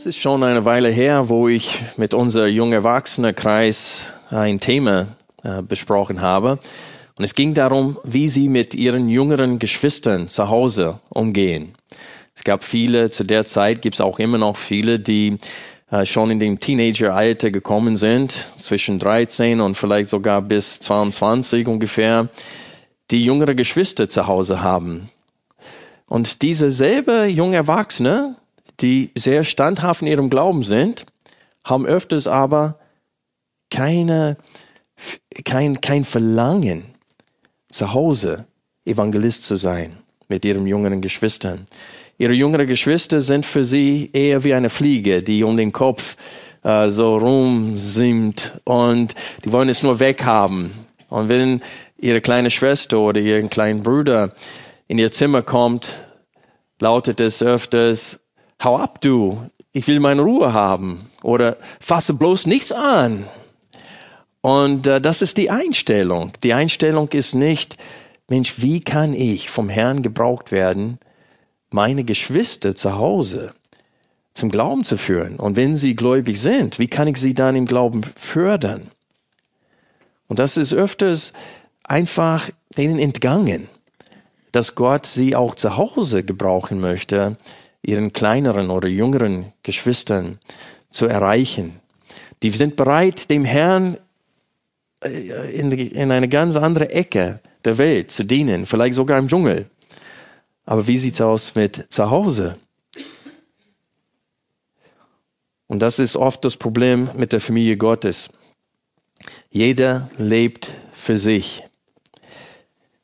Es ist schon eine Weile her, wo ich mit unser junger Erwachsenenkreis ein Thema äh, besprochen habe. Und es ging darum, wie sie mit ihren jüngeren Geschwistern zu Hause umgehen. Es gab viele, zu der Zeit gibt es auch immer noch viele, die äh, schon in dem Teenageralter gekommen sind, zwischen 13 und vielleicht sogar bis 22 ungefähr, die jüngere Geschwister zu Hause haben. Und diese selbe junge Erwachsene die sehr standhaft in ihrem Glauben sind, haben öfters aber keine, kein, kein Verlangen, zu Hause Evangelist zu sein mit ihren jüngeren Geschwistern. Ihre jüngeren Geschwister sind für sie eher wie eine Fliege, die um den Kopf äh, so rumsimmt und die wollen es nur weghaben. Und wenn ihre kleine Schwester oder ihren kleinen Bruder in ihr Zimmer kommt, lautet es öfters, hau ab du, ich will meine Ruhe haben oder fasse bloß nichts an. Und äh, das ist die Einstellung. Die Einstellung ist nicht, Mensch, wie kann ich vom Herrn gebraucht werden, meine Geschwister zu Hause zum Glauben zu führen? Und wenn sie gläubig sind, wie kann ich sie dann im Glauben fördern? Und das ist öfters einfach denen entgangen, dass Gott sie auch zu Hause gebrauchen möchte, ihren kleineren oder jüngeren Geschwistern zu erreichen. Die sind bereit, dem Herrn äh, in, in eine ganz andere Ecke der Welt zu dienen, vielleicht sogar im Dschungel. Aber wie sieht's aus mit zu Hause? Und das ist oft das Problem mit der Familie Gottes. Jeder lebt für sich.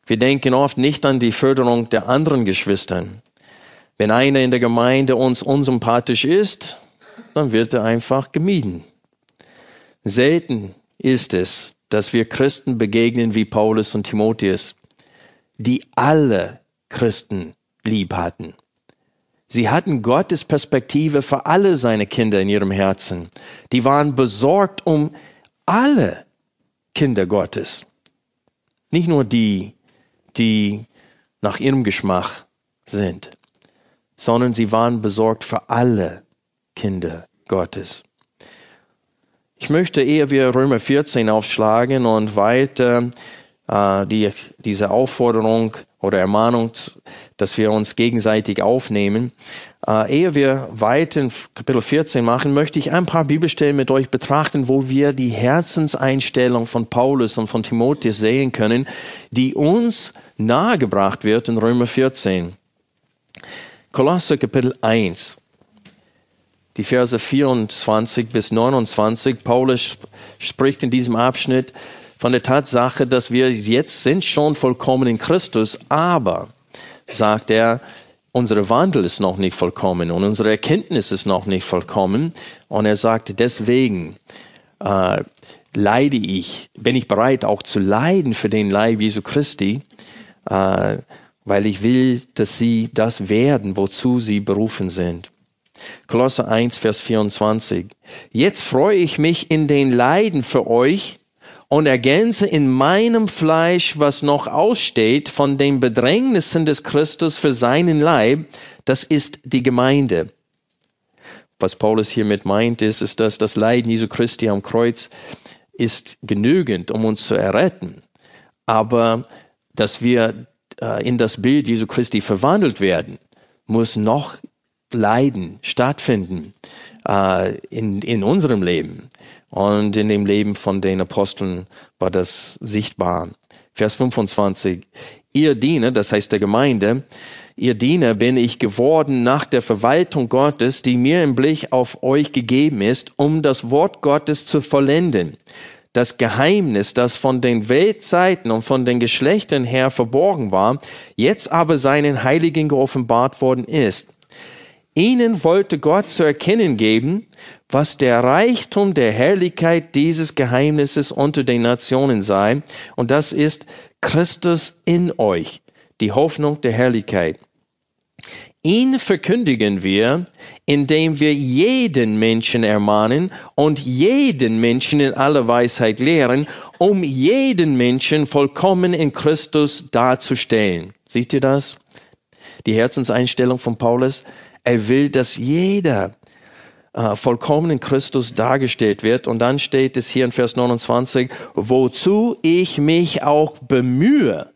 Wir denken oft nicht an die Förderung der anderen Geschwistern. Wenn einer in der Gemeinde uns unsympathisch ist, dann wird er einfach gemieden. Selten ist es, dass wir Christen begegnen wie Paulus und Timotheus, die alle Christen lieb hatten. Sie hatten Gottes Perspektive für alle seine Kinder in ihrem Herzen. Die waren besorgt um alle Kinder Gottes. Nicht nur die, die nach ihrem Geschmack sind sondern sie waren besorgt für alle Kinder Gottes. Ich möchte eher wir Römer 14 aufschlagen und weiter äh, die, diese Aufforderung oder Ermahnung, dass wir uns gegenseitig aufnehmen. Äh, ehe wir weiter in Kapitel 14 machen, möchte ich ein paar Bibelstellen mit euch betrachten, wo wir die Herzenseinstellung von Paulus und von Timotheus sehen können, die uns nahegebracht wird in Römer 14. Kolosser Kapitel 1, die Verse 24 bis 29. Paulus spricht in diesem Abschnitt von der Tatsache, dass wir jetzt sind schon vollkommen in Christus, aber, sagt er, unsere Wandel ist noch nicht vollkommen und unsere Erkenntnis ist noch nicht vollkommen. Und er sagt, deswegen äh, leide ich, bin ich bereit auch zu leiden für den Leib Jesu Christi, äh, weil ich will, dass sie das werden, wozu sie berufen sind. Kolosse 1, Vers 24. Jetzt freue ich mich in den Leiden für euch und ergänze in meinem Fleisch, was noch aussteht von den Bedrängnissen des Christus für seinen Leib, das ist die Gemeinde. Was Paulus hiermit meint, ist, ist, dass das Leiden Jesu Christi am Kreuz ist genügend, um uns zu erretten. Aber dass wir in das Bild Jesu Christi verwandelt werden, muss noch Leiden stattfinden äh, in, in unserem Leben. Und in dem Leben von den Aposteln war das sichtbar. Vers 25. Ihr Diener, das heißt der Gemeinde, ihr Diener bin ich geworden nach der Verwaltung Gottes, die mir im Blick auf euch gegeben ist, um das Wort Gottes zu vollenden das Geheimnis, das von den Weltzeiten und von den Geschlechtern her verborgen war, jetzt aber seinen Heiligen geoffenbart worden ist. Ihnen wollte Gott zu erkennen geben, was der Reichtum der Herrlichkeit dieses Geheimnisses unter den Nationen sei. Und das ist Christus in euch, die Hoffnung der Herrlichkeit. Ihn verkündigen wir, indem wir jeden Menschen ermahnen und jeden Menschen in aller Weisheit lehren, um jeden Menschen vollkommen in Christus darzustellen. Seht ihr das? Die Herzenseinstellung von Paulus. Er will, dass jeder äh, vollkommen in Christus dargestellt wird. Und dann steht es hier in Vers 29, wozu ich mich auch bemühe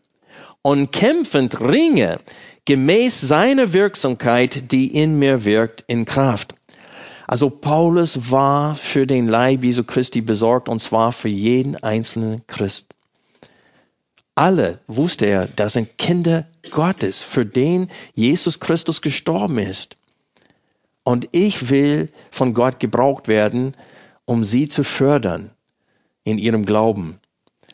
und kämpfend ringe, gemäß seiner Wirksamkeit, die in mir wirkt, in Kraft. Also Paulus war für den Leib Jesu Christi besorgt und zwar für jeden einzelnen Christ. Alle wusste er, das sind Kinder Gottes, für den Jesus Christus gestorben ist. Und ich will von Gott gebraucht werden, um sie zu fördern in ihrem Glauben,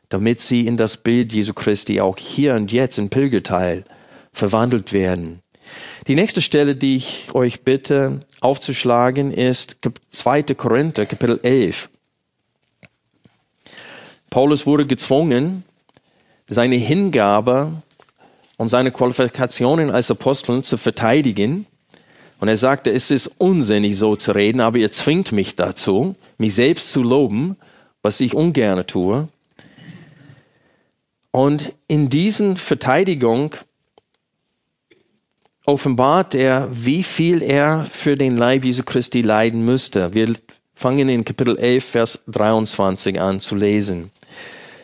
damit sie in das Bild Jesu Christi auch hier und jetzt im Pilgerteil verwandelt werden. Die nächste Stelle, die ich euch bitte aufzuschlagen, ist 2. Korinther, Kapitel 11. Paulus wurde gezwungen, seine Hingabe und seine Qualifikationen als Apostel zu verteidigen. Und er sagte, es ist unsinnig so zu reden, aber ihr zwingt mich dazu, mich selbst zu loben, was ich ungern tue. Und in diesen Verteidigung offenbart er, wie viel er für den Leib Jesu Christi leiden müsste. Wir fangen in Kapitel 11, Vers 23 an zu lesen.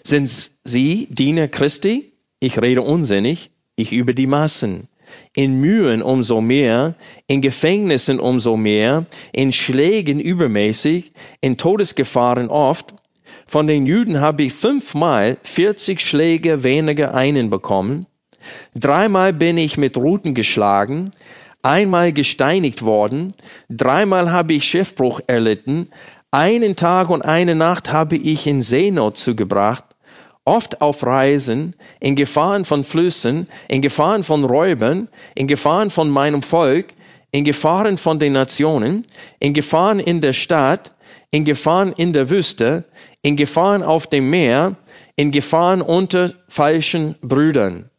Sind Sie Diener Christi? Ich rede unsinnig, ich über die Massen. In Mühen umso mehr, in Gefängnissen umso mehr, in Schlägen übermäßig, in Todesgefahren oft. Von den Juden habe ich fünfmal 40 Schläge weniger einen bekommen. Dreimal bin ich mit Ruten geschlagen, einmal gesteinigt worden, dreimal habe ich Schiffbruch erlitten, einen Tag und eine Nacht habe ich in Seenot zugebracht, oft auf Reisen, in Gefahren von Flüssen, in Gefahren von Räubern, in Gefahren von meinem Volk, in Gefahren von den Nationen, in Gefahren in der Stadt, in Gefahren in der Wüste, in Gefahren auf dem Meer, in Gefahren unter falschen Brüdern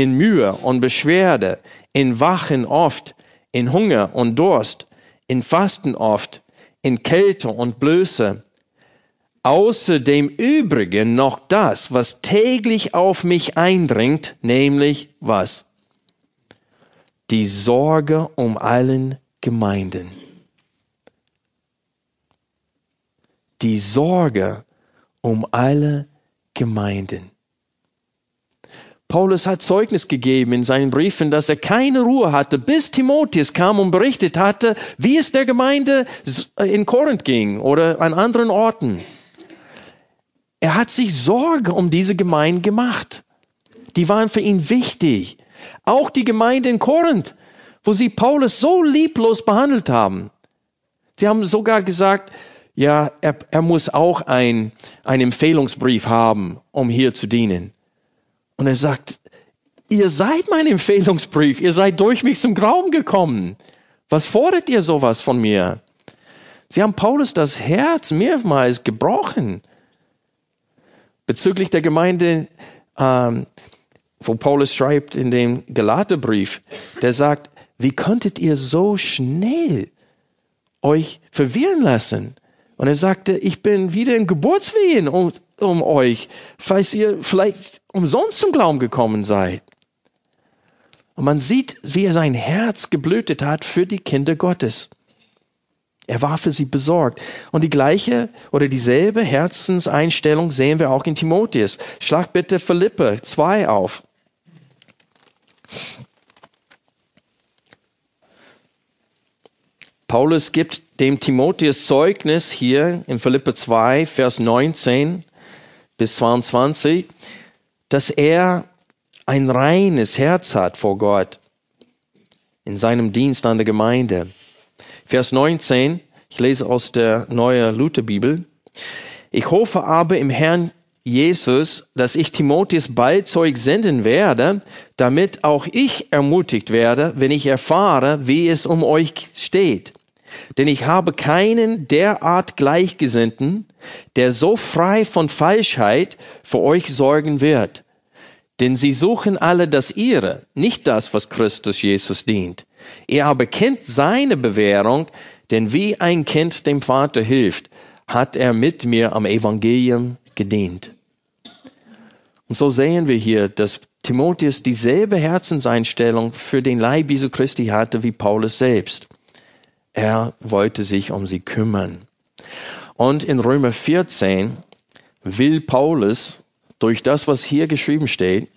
in Mühe und Beschwerde, in Wachen oft, in Hunger und Durst, in Fasten oft, in Kälte und Blöße. Außer dem Übrigen noch das, was täglich auf mich eindringt, nämlich was? Die Sorge um allen Gemeinden. Die Sorge um alle Gemeinden. Paulus hat Zeugnis gegeben in seinen Briefen, dass er keine Ruhe hatte, bis Timotheus kam und berichtet hatte, wie es der Gemeinde in Korinth ging oder an anderen Orten. Er hat sich Sorge um diese Gemeinde gemacht. Die waren für ihn wichtig. Auch die Gemeinde in Korinth, wo sie Paulus so lieblos behandelt haben. Sie haben sogar gesagt, ja, er, er muss auch ein, einen Empfehlungsbrief haben, um hier zu dienen. Und er sagt, ihr seid mein Empfehlungsbrief, ihr seid durch mich zum Glauben gekommen. Was fordert ihr sowas von mir? Sie haben Paulus das Herz mehrmals gebrochen. Bezüglich der Gemeinde, ähm, wo Paulus schreibt in dem Galaterbrief, der sagt, wie konntet ihr so schnell euch verwirren lassen? Und er sagte, ich bin wieder in Geburtswehen um, um euch, falls ihr vielleicht umsonst zum Glauben gekommen seid. Und man sieht, wie er sein Herz geblühtet hat für die Kinder Gottes. Er war für sie besorgt. Und die gleiche oder dieselbe Herzenseinstellung sehen wir auch in Timotheus. Schlag bitte Philippe 2 auf. Paulus gibt dem Timotheus Zeugnis hier in Philippe 2, Vers 19 bis 22 dass er ein reines Herz hat vor Gott in seinem Dienst an der Gemeinde. Vers 19, ich lese aus der neuen Lutherbibel. Ich hoffe aber im Herrn Jesus, dass ich Timotheus bald Zeug senden werde, damit auch ich ermutigt werde, wenn ich erfahre, wie es um euch steht. Denn ich habe keinen derart Gleichgesinnten, der so frei von Falschheit für euch sorgen wird. Denn sie suchen alle das ihre, nicht das, was Christus Jesus dient. Er aber kennt seine Bewährung, denn wie ein Kind dem Vater hilft, hat er mit mir am Evangelium gedient. Und so sehen wir hier, dass Timotheus dieselbe Herzenseinstellung für den Leib Jesu Christi hatte wie Paulus selbst. Er wollte sich um sie kümmern. Und in Römer 14 will Paulus durch das, was hier geschrieben steht,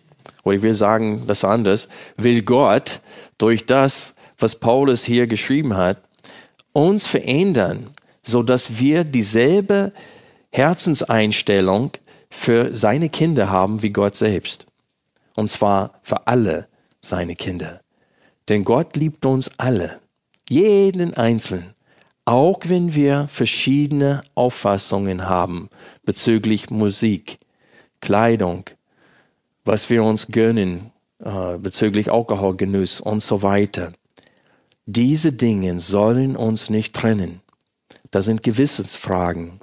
oder will sagen das anders, will Gott durch das, was Paulus hier geschrieben hat, uns verändern, so dass wir dieselbe Herzenseinstellung für seine Kinder haben wie Gott selbst. Und zwar für alle seine Kinder. Denn Gott liebt uns alle. Jeden Einzelnen. Auch wenn wir verschiedene Auffassungen haben bezüglich Musik, Kleidung, was wir uns gönnen, äh, bezüglich Alkoholgenuss und so weiter. Diese Dinge sollen uns nicht trennen. Das sind Gewissensfragen.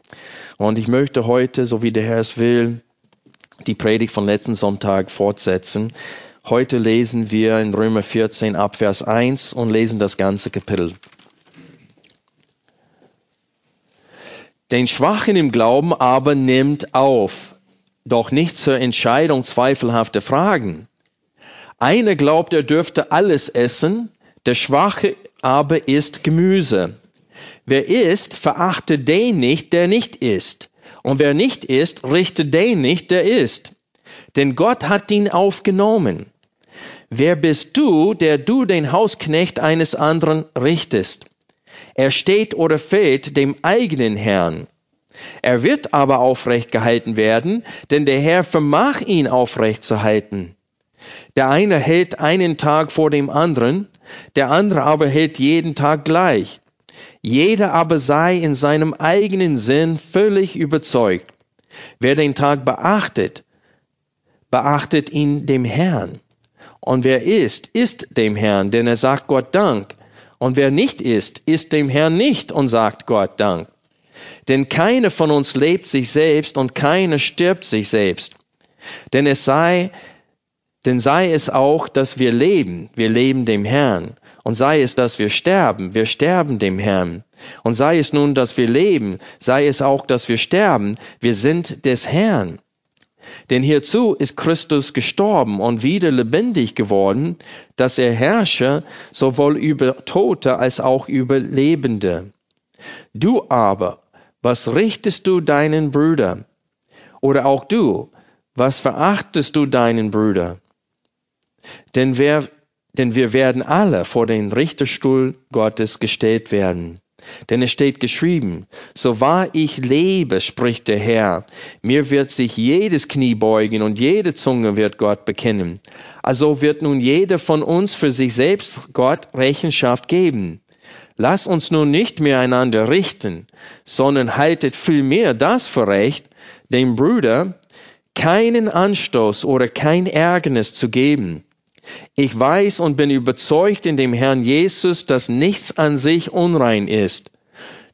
Und ich möchte heute, so wie der Herr es will, die Predigt von letzten Sonntag fortsetzen. Heute lesen wir in Römer 14 ab Vers 1 und lesen das ganze Kapitel. Den Schwachen im Glauben aber nimmt auf, doch nicht zur Entscheidung zweifelhafter Fragen. Einer glaubt, er dürfte alles essen, der Schwache aber isst Gemüse. Wer isst, verachte den nicht, der nicht isst. Und wer nicht isst, richte den nicht, der isst. Denn Gott hat ihn aufgenommen. Wer bist du, der du den Hausknecht eines anderen richtest? Er steht oder fällt dem eigenen Herrn. Er wird aber aufrecht gehalten werden, denn der Herr vermag ihn aufrecht zu halten. Der eine hält einen Tag vor dem anderen, der andere aber hält jeden Tag gleich. Jeder aber sei in seinem eigenen Sinn völlig überzeugt. Wer den Tag beachtet, beachtet ihn dem Herrn. Und wer isst, isst dem Herrn, denn er sagt Gott Dank. Und wer nicht isst, isst dem Herrn nicht und sagt Gott Dank. Denn keiner von uns lebt sich selbst und keiner stirbt sich selbst. Denn es sei, denn sei es auch, dass wir leben, wir leben dem Herrn. Und sei es, dass wir sterben, wir sterben dem Herrn. Und sei es nun, dass wir leben, sei es auch, dass wir sterben, wir sind des Herrn. Denn hierzu ist Christus gestorben und wieder lebendig geworden, dass er herrsche sowohl über Tote als auch über Lebende. Du aber, was richtest du deinen Brüder? Oder auch du, was verachtest du deinen Brüder? Denn wer, denn wir werden alle vor den Richterstuhl Gottes gestellt werden. Denn es steht geschrieben, so wahr ich lebe, spricht der Herr, mir wird sich jedes Knie beugen und jede Zunge wird Gott bekennen. Also wird nun jeder von uns für sich selbst Gott Rechenschaft geben. Lass uns nun nicht mehr einander richten, sondern haltet vielmehr das für recht, dem Bruder keinen Anstoß oder kein Ärgernis zu geben ich weiß und bin überzeugt in dem Herrn Jesus, dass nichts an sich unrein ist.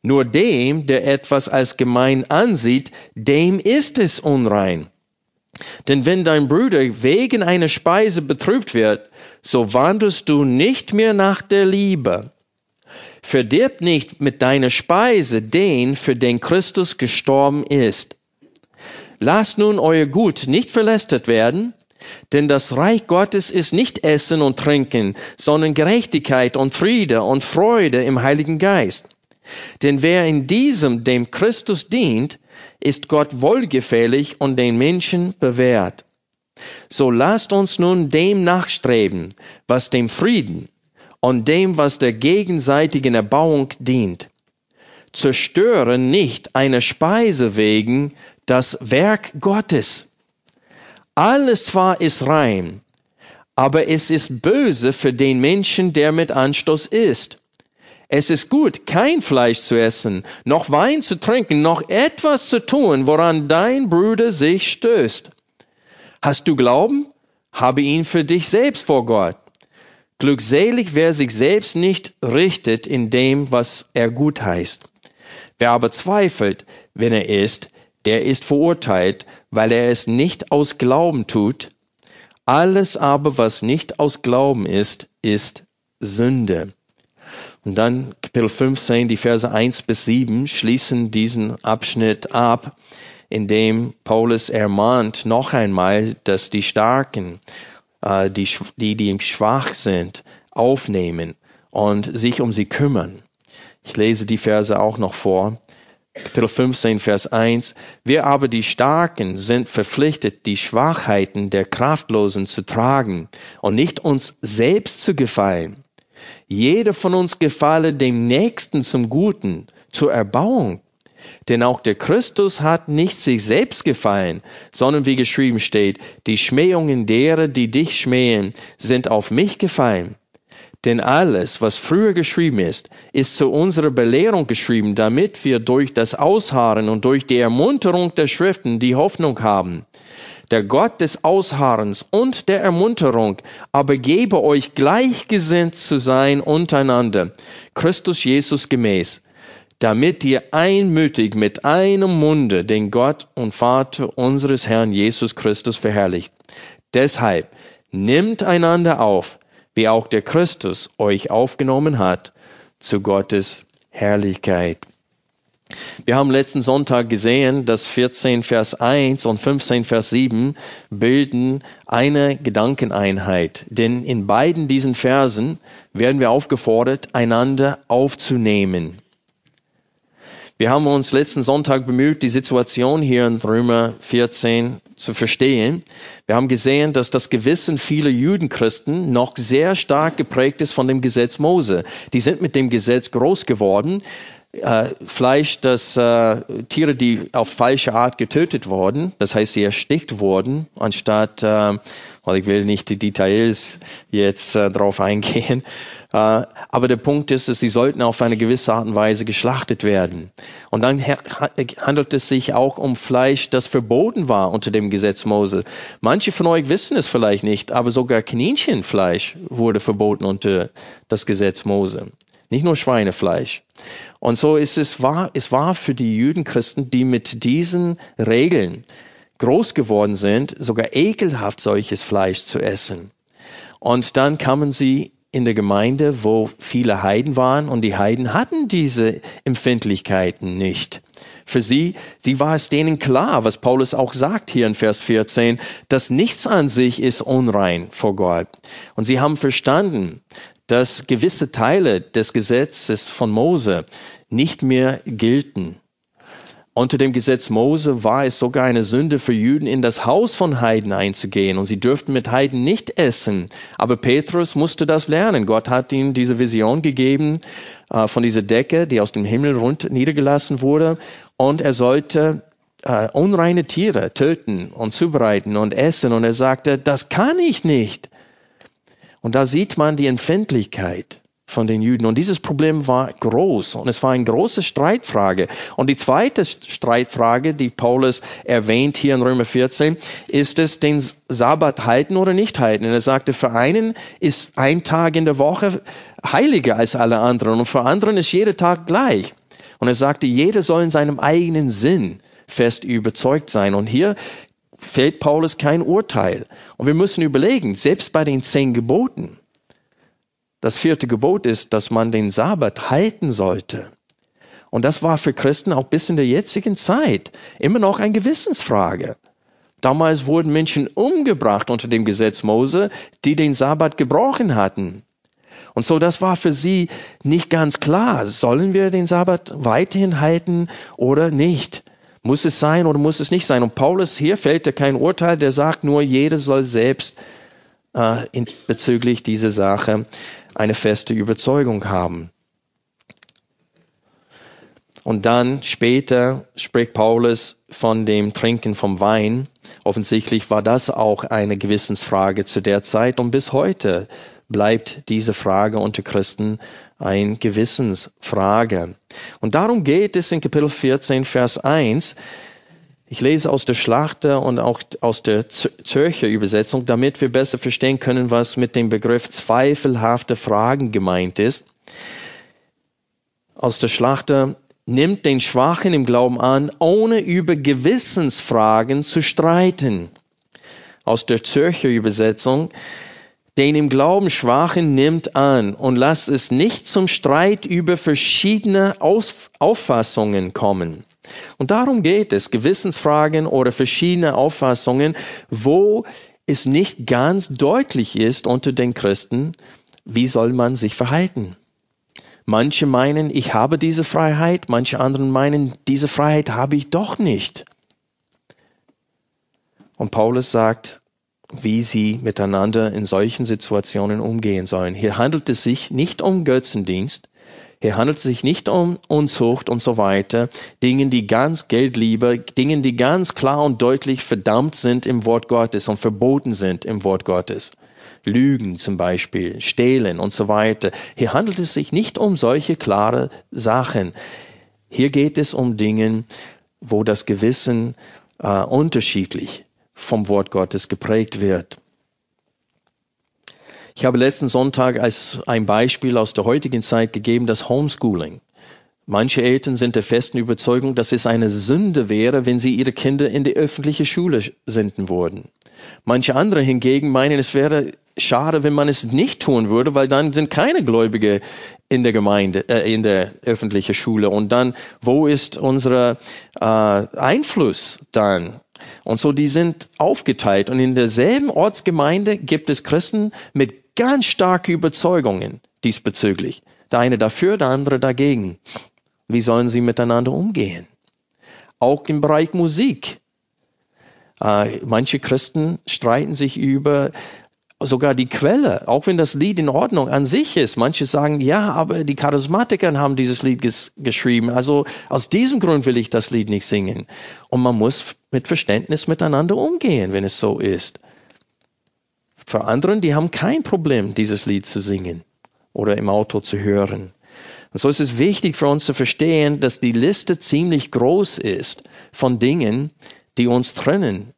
Nur dem, der etwas als gemein ansieht, dem ist es unrein. Denn wenn dein Bruder wegen einer Speise betrübt wird, so wandelst du nicht mehr nach der Liebe. Verdirb nicht mit deiner Speise den, für den Christus gestorben ist. Lasst nun euer Gut nicht verlästert werden, denn das Reich Gottes ist nicht Essen und Trinken, sondern Gerechtigkeit und Friede und Freude im Heiligen Geist. Denn wer in diesem dem Christus dient, ist Gott wohlgefällig und den Menschen bewährt. So lasst uns nun dem nachstreben, was dem Frieden und dem, was der gegenseitigen Erbauung dient. Zerstöre nicht eine Speise wegen das Werk Gottes. Alles zwar ist rein, aber es ist böse für den Menschen, der mit Anstoß ist. Es ist gut, kein Fleisch zu essen, noch Wein zu trinken, noch etwas zu tun, woran dein Bruder sich stößt. Hast du Glauben? Habe ihn für dich selbst vor Gott. Glückselig, wer sich selbst nicht richtet in dem, was er gut heißt. Wer aber zweifelt, wenn er ist, der ist verurteilt, weil er es nicht aus Glauben tut. Alles aber, was nicht aus Glauben ist, ist Sünde. Und dann Kapitel 15, die Verse 1 bis 7 schließen diesen Abschnitt ab, in dem Paulus ermahnt noch einmal, dass die Starken, äh, die, die, die schwach sind, aufnehmen und sich um sie kümmern. Ich lese die Verse auch noch vor. Kapitel 15, Vers 1. Wir aber die Starken sind verpflichtet, die Schwachheiten der Kraftlosen zu tragen und nicht uns selbst zu gefallen. Jeder von uns gefalle dem Nächsten zum Guten, zur Erbauung. Denn auch der Christus hat nicht sich selbst gefallen, sondern wie geschrieben steht, die Schmähungen derer, die dich schmähen, sind auf mich gefallen. Denn alles, was früher geschrieben ist, ist zu unserer Belehrung geschrieben, damit wir durch das Ausharren und durch die Ermunterung der Schriften die Hoffnung haben. Der Gott des Ausharrens und der Ermunterung aber gebe euch gleichgesinnt zu sein untereinander, Christus Jesus gemäß, damit ihr einmütig mit einem Munde den Gott und Vater unseres Herrn Jesus Christus verherrlicht. Deshalb nimmt einander auf, wie auch der Christus euch aufgenommen hat, zu Gottes Herrlichkeit. Wir haben letzten Sonntag gesehen, dass 14 Vers 1 und 15 Vers 7 bilden eine Gedankeneinheit. Denn in beiden diesen Versen werden wir aufgefordert, einander aufzunehmen. Wir haben uns letzten Sonntag bemüht, die Situation hier in Römer 14 zu verstehen. Wir haben gesehen, dass das Gewissen vieler Judenchristen noch sehr stark geprägt ist von dem Gesetz Mose. Die sind mit dem Gesetz groß geworden äh, Fleisch, das äh, Tiere, die auf falsche Art getötet wurden, das heißt, sie erstickt wurden, anstatt, äh, weil ich will nicht die Details jetzt äh, drauf eingehen, aber der Punkt ist, dass sie sollten auf eine gewisse Art und Weise geschlachtet werden. Und dann handelt es sich auch um Fleisch, das verboten war unter dem Gesetz Mose. Manche von euch wissen es vielleicht nicht, aber sogar Kaninchenfleisch wurde verboten unter das Gesetz Mose. Nicht nur Schweinefleisch. Und so ist es wahr, es war für die Jüdenchristen, die mit diesen Regeln groß geworden sind, sogar ekelhaft solches Fleisch zu essen. Und dann kamen sie in der Gemeinde, wo viele Heiden waren und die Heiden hatten diese Empfindlichkeiten nicht. Für sie, die war es denen klar, was Paulus auch sagt hier in Vers 14, dass nichts an sich ist unrein vor Gott. Und sie haben verstanden, dass gewisse Teile des Gesetzes von Mose nicht mehr gelten. Unter dem Gesetz Mose war es sogar eine Sünde für Juden, in das Haus von Heiden einzugehen, und sie dürften mit Heiden nicht essen. Aber Petrus musste das lernen. Gott hat ihm diese Vision gegeben äh, von dieser Decke, die aus dem Himmel rund niedergelassen wurde, und er sollte äh, unreine Tiere töten und zubereiten und essen. Und er sagte, das kann ich nicht. Und da sieht man die Empfindlichkeit von den Juden. Und dieses Problem war groß und es war eine große Streitfrage. Und die zweite Streitfrage, die Paulus erwähnt hier in Römer 14, ist es, den Sabbat halten oder nicht halten. Und er sagte, für einen ist ein Tag in der Woche heiliger als alle anderen und für anderen ist jeder Tag gleich. Und er sagte, jeder soll in seinem eigenen Sinn fest überzeugt sein. Und hier fällt Paulus kein Urteil. Und wir müssen überlegen, selbst bei den zehn Geboten, das vierte Gebot ist, dass man den Sabbat halten sollte. Und das war für Christen auch bis in der jetzigen Zeit immer noch eine Gewissensfrage. Damals wurden Menschen umgebracht unter dem Gesetz Mose, die den Sabbat gebrochen hatten. Und so, das war für sie nicht ganz klar. Sollen wir den Sabbat weiterhin halten oder nicht? Muss es sein oder muss es nicht sein? Und Paulus hier fällt er kein Urteil, der sagt nur, jeder soll selbst äh, in, bezüglich dieser Sache eine feste Überzeugung haben. Und dann später spricht Paulus von dem Trinken vom Wein. Offensichtlich war das auch eine Gewissensfrage zu der Zeit und bis heute bleibt diese Frage unter Christen ein Gewissensfrage. Und darum geht es in Kapitel 14, Vers 1. Ich lese aus der Schlachter und auch aus der Zürcher Übersetzung, damit wir besser verstehen können, was mit dem Begriff zweifelhafte Fragen gemeint ist. Aus der Schlachter nimmt den Schwachen im Glauben an, ohne über Gewissensfragen zu streiten. Aus der Zürcher Übersetzung, den im Glauben Schwachen nimmt an und lasst es nicht zum Streit über verschiedene Auffassungen kommen. Und darum geht es, Gewissensfragen oder verschiedene Auffassungen, wo es nicht ganz deutlich ist unter den Christen, wie soll man sich verhalten. Manche meinen, ich habe diese Freiheit, manche anderen meinen, diese Freiheit habe ich doch nicht. Und Paulus sagt, wie sie miteinander in solchen Situationen umgehen sollen. Hier handelt es sich nicht um Götzendienst, hier handelt es sich nicht um Unzucht und so weiter, Dingen, die ganz Geldliebe, Dingen, die ganz klar und deutlich verdammt sind im Wort Gottes und verboten sind im Wort Gottes. Lügen zum Beispiel, Stehlen und so weiter. Hier handelt es sich nicht um solche klare Sachen. Hier geht es um Dinge, wo das Gewissen äh, unterschiedlich vom Wort Gottes geprägt wird. Ich habe letzten Sonntag als ein Beispiel aus der heutigen Zeit gegeben, das Homeschooling. Manche Eltern sind der festen Überzeugung, dass es eine Sünde wäre, wenn sie ihre Kinder in die öffentliche Schule senden würden. Manche andere hingegen meinen, es wäre schade, wenn man es nicht tun würde, weil dann sind keine Gläubige in der Gemeinde, äh, in der öffentlichen Schule. Und dann, wo ist unser äh, Einfluss dann? Und so, die sind aufgeteilt. Und in derselben Ortsgemeinde gibt es Christen mit ganz starke Überzeugungen diesbezüglich. Der eine dafür, der andere dagegen. Wie sollen sie miteinander umgehen? Auch im Bereich Musik. Äh, manche Christen streiten sich über sogar die Quelle, auch wenn das Lied in Ordnung an sich ist. Manche sagen, ja, aber die Charismatiker haben dieses Lied ges geschrieben. Also aus diesem Grund will ich das Lied nicht singen. Und man muss mit Verständnis miteinander umgehen, wenn es so ist. Für anderen, die haben kein Problem, dieses Lied zu singen oder im Auto zu hören. Und so ist es wichtig für uns zu verstehen, dass die Liste ziemlich groß ist von Dingen, die uns trennen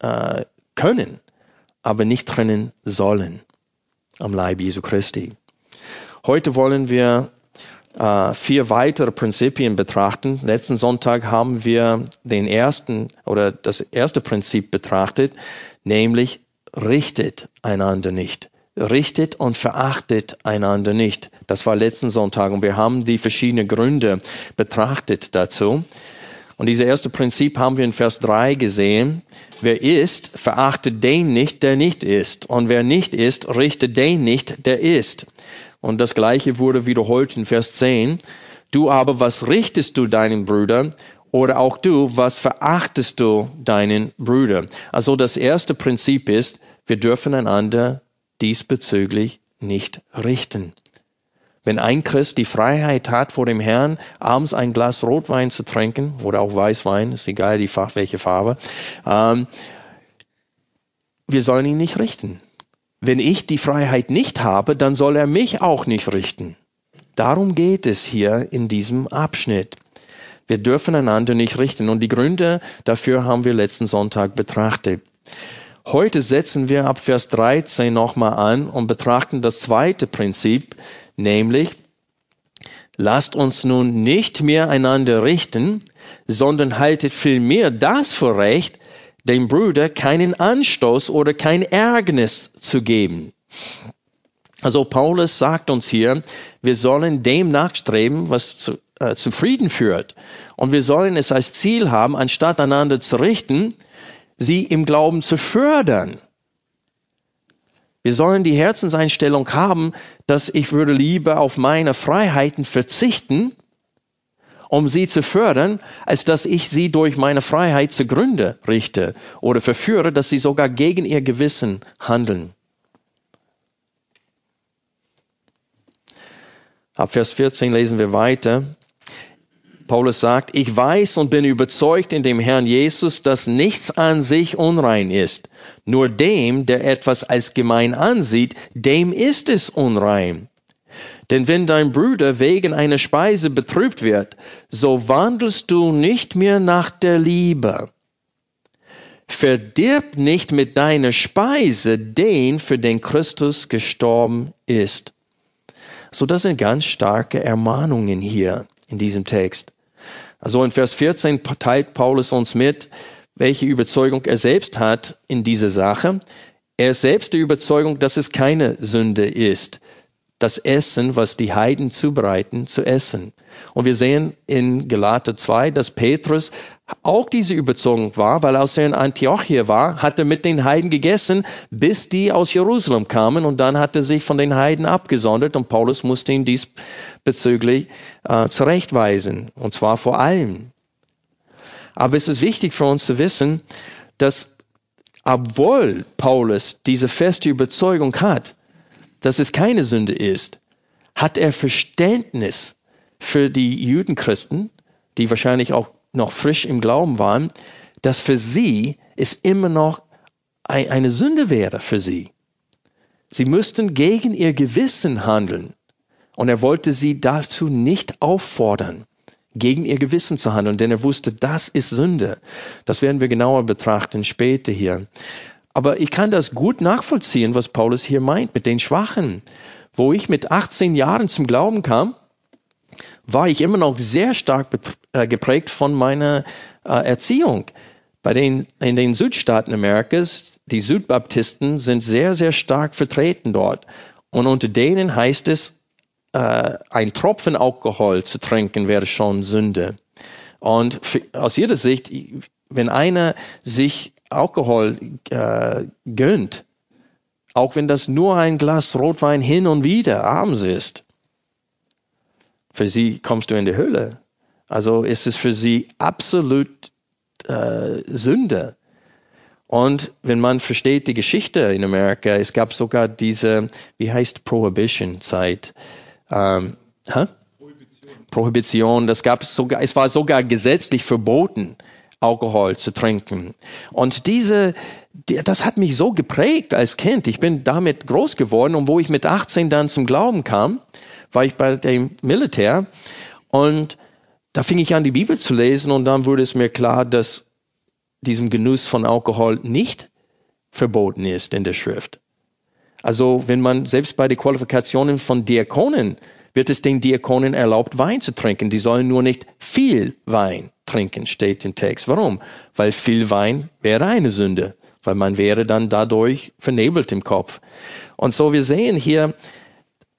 äh, können, aber nicht trennen sollen am Leib Jesu Christi. Heute wollen wir äh, vier weitere Prinzipien betrachten. Letzten Sonntag haben wir den ersten oder das erste Prinzip betrachtet, nämlich richtet einander nicht. Richtet und verachtet einander nicht. Das war letzten Sonntag und wir haben die verschiedenen Gründe betrachtet dazu. Und dieses erste Prinzip haben wir in Vers 3 gesehen. Wer ist, verachtet den nicht, der nicht ist. Und wer nicht ist, richtet den nicht, der ist. Und das gleiche wurde wiederholt in Vers 10. Du aber, was richtest du deinen Brüder? Oder auch du, was verachtest du deinen Bruder? Also das erste Prinzip ist, wir dürfen einander diesbezüglich nicht richten. Wenn ein Christ die Freiheit hat, vor dem Herrn abends ein Glas Rotwein zu trinken oder auch Weißwein, ist egal, die Fach, welche Farbe, ähm, wir sollen ihn nicht richten. Wenn ich die Freiheit nicht habe, dann soll er mich auch nicht richten. Darum geht es hier in diesem Abschnitt. Wir dürfen einander nicht richten. Und die Gründe dafür haben wir letzten Sonntag betrachtet. Heute setzen wir ab Vers 13 nochmal an und betrachten das zweite Prinzip, nämlich, lasst uns nun nicht mehr einander richten, sondern haltet vielmehr das für recht, dem Bruder keinen Anstoß oder kein Ärgernis zu geben. Also Paulus sagt uns hier, wir sollen dem nachstreben, was zu, äh, zum Frieden führt. Und wir sollen es als Ziel haben, anstatt einander zu richten, sie im Glauben zu fördern. Wir sollen die Herzenseinstellung haben, dass ich würde lieber auf meine Freiheiten verzichten, um sie zu fördern, als dass ich sie durch meine Freiheit zugrunde richte oder verführe, dass sie sogar gegen ihr Gewissen handeln. Ab Vers 14 lesen wir weiter. Paulus sagt, ich weiß und bin überzeugt in dem Herrn Jesus, dass nichts an sich unrein ist. Nur dem, der etwas als gemein ansieht, dem ist es unrein. Denn wenn dein Bruder wegen einer Speise betrübt wird, so wandelst du nicht mehr nach der Liebe. Verdirb nicht mit deiner Speise den, für den Christus gestorben ist. So, das sind ganz starke Ermahnungen hier in diesem Text. Also in Vers 14 teilt Paulus uns mit, welche Überzeugung er selbst hat in dieser Sache. Er ist selbst der Überzeugung, dass es keine Sünde ist, das Essen, was die Heiden zubereiten, zu essen. Und wir sehen in Galater 2, dass Petrus auch diese Überzeugung war, weil als er in Antiochia war, hat er mit den Heiden gegessen, bis die aus Jerusalem kamen und dann hat er sich von den Heiden abgesondert und Paulus musste ihn diesbezüglich äh, zurechtweisen, und zwar vor allem. Aber es ist wichtig für uns zu wissen, dass obwohl Paulus diese feste Überzeugung hat, dass es keine Sünde ist, hat er Verständnis für die Judenchristen, die wahrscheinlich auch noch frisch im Glauben waren, dass für sie es immer noch eine Sünde wäre für sie. Sie müssten gegen ihr Gewissen handeln. Und er wollte sie dazu nicht auffordern, gegen ihr Gewissen zu handeln, denn er wusste, das ist Sünde. Das werden wir genauer betrachten später hier. Aber ich kann das gut nachvollziehen, was Paulus hier meint mit den Schwachen. Wo ich mit 18 Jahren zum Glauben kam, war ich immer noch sehr stark äh, geprägt von meiner äh, Erziehung. Bei den, in den Südstaaten Amerikas, die Südbaptisten sind sehr, sehr stark vertreten dort. Und unter denen heißt es, äh, ein Tropfen Alkohol zu trinken wäre schon Sünde. Und für, aus ihrer Sicht, wenn einer sich Alkohol äh, gönnt, auch wenn das nur ein Glas Rotwein hin und wieder abends ist, für sie kommst du in die Hölle. Also ist es für sie absolut äh, Sünde. Und wenn man versteht die Geschichte in Amerika, es gab sogar diese, wie heißt Prohibition-Zeit? Ähm, hä? Prohibition. Prohibition, das gab es sogar, es war sogar gesetzlich verboten, Alkohol zu trinken. Und diese, das hat mich so geprägt als Kind. Ich bin damit groß geworden und wo ich mit 18 dann zum Glauben kam, war ich bei dem Militär und da fing ich an, die Bibel zu lesen und dann wurde es mir klar, dass diesem Genuss von Alkohol nicht verboten ist in der Schrift. Also wenn man selbst bei den Qualifikationen von Diakonen wird es den Diakonen erlaubt, Wein zu trinken. Die sollen nur nicht viel Wein trinken, steht im Text. Warum? Weil viel Wein wäre eine Sünde, weil man wäre dann dadurch vernebelt im Kopf. Und so wir sehen hier,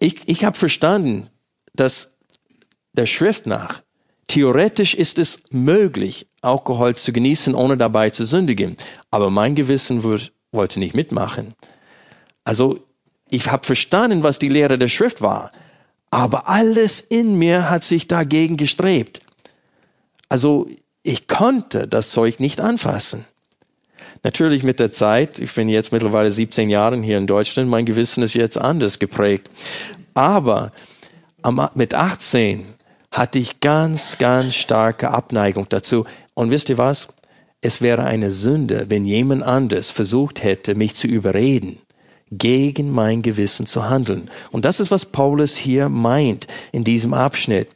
ich, ich habe verstanden, dass der Schrift nach, theoretisch ist es möglich, Alkohol zu genießen, ohne dabei zu sündigen. Aber mein Gewissen wollte nicht mitmachen. Also ich habe verstanden, was die Lehre der Schrift war. Aber alles in mir hat sich dagegen gestrebt. Also ich konnte das Zeug nicht anfassen. Natürlich mit der Zeit, ich bin jetzt mittlerweile 17 Jahre hier in Deutschland, mein Gewissen ist jetzt anders geprägt. Aber mit 18 hatte ich ganz, ganz starke Abneigung dazu. Und wisst ihr was? Es wäre eine Sünde, wenn jemand anders versucht hätte, mich zu überreden, gegen mein Gewissen zu handeln. Und das ist, was Paulus hier meint in diesem Abschnitt.